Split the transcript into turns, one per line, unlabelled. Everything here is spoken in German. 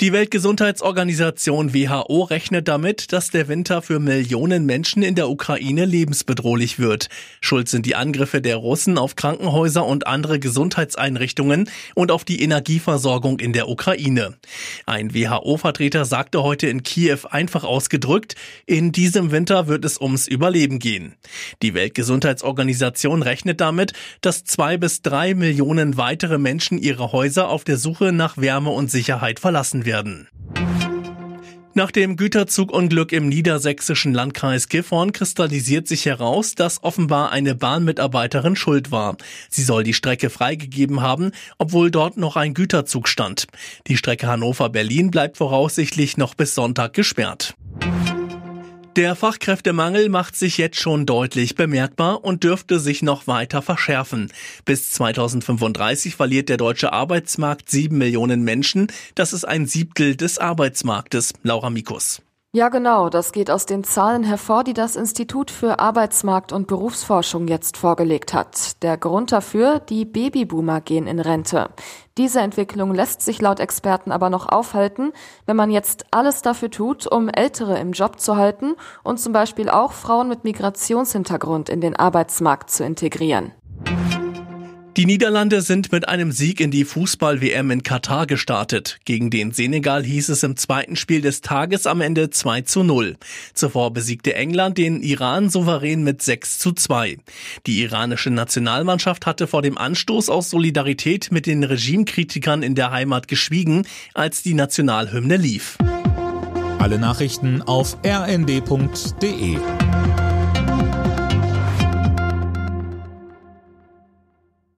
Die Weltgesundheitsorganisation WHO rechnet damit, dass der Winter für Millionen Menschen in der Ukraine lebensbedrohlich wird. Schuld sind die Angriffe der Russen auf Krankenhäuser und andere Gesundheitseinrichtungen und auf die Energieversorgung in der Ukraine. Ein WHO-Vertreter sagte heute in Kiew einfach ausgedrückt, in diesem Winter wird es ums Überleben gehen. Die Weltgesundheitsorganisation rechnet damit, dass zwei bis drei Millionen weitere Menschen ihre Häuser auf der Suche nach Wärme und Sicherheit verlassen werden. Nach dem Güterzugunglück im niedersächsischen Landkreis Gifhorn kristallisiert sich heraus, dass offenbar eine Bahnmitarbeiterin schuld war. Sie soll die Strecke freigegeben haben, obwohl dort noch ein Güterzug stand. Die Strecke Hannover-Berlin bleibt voraussichtlich noch bis Sonntag gesperrt. Der Fachkräftemangel macht sich jetzt schon deutlich bemerkbar und dürfte sich noch weiter verschärfen. Bis 2035 verliert der deutsche Arbeitsmarkt sieben Millionen Menschen. Das ist ein Siebtel des Arbeitsmarktes. Laura Mikus.
Ja, genau. Das geht aus den Zahlen hervor, die das Institut für Arbeitsmarkt und Berufsforschung jetzt vorgelegt hat. Der Grund dafür, die Babyboomer gehen in Rente. Diese Entwicklung lässt sich laut Experten aber noch aufhalten, wenn man jetzt alles dafür tut, um Ältere im Job zu halten und zum Beispiel auch Frauen mit Migrationshintergrund in den Arbeitsmarkt zu integrieren.
Die Niederlande sind mit einem Sieg in die Fußball-WM in Katar gestartet. Gegen den Senegal hieß es im zweiten Spiel des Tages am Ende 2 zu 0. Zuvor besiegte England den Iran souverän mit 6 zu 2. Die iranische Nationalmannschaft hatte vor dem Anstoß aus Solidarität mit den Regimekritikern in der Heimat geschwiegen, als die Nationalhymne lief.
Alle Nachrichten auf rnd.de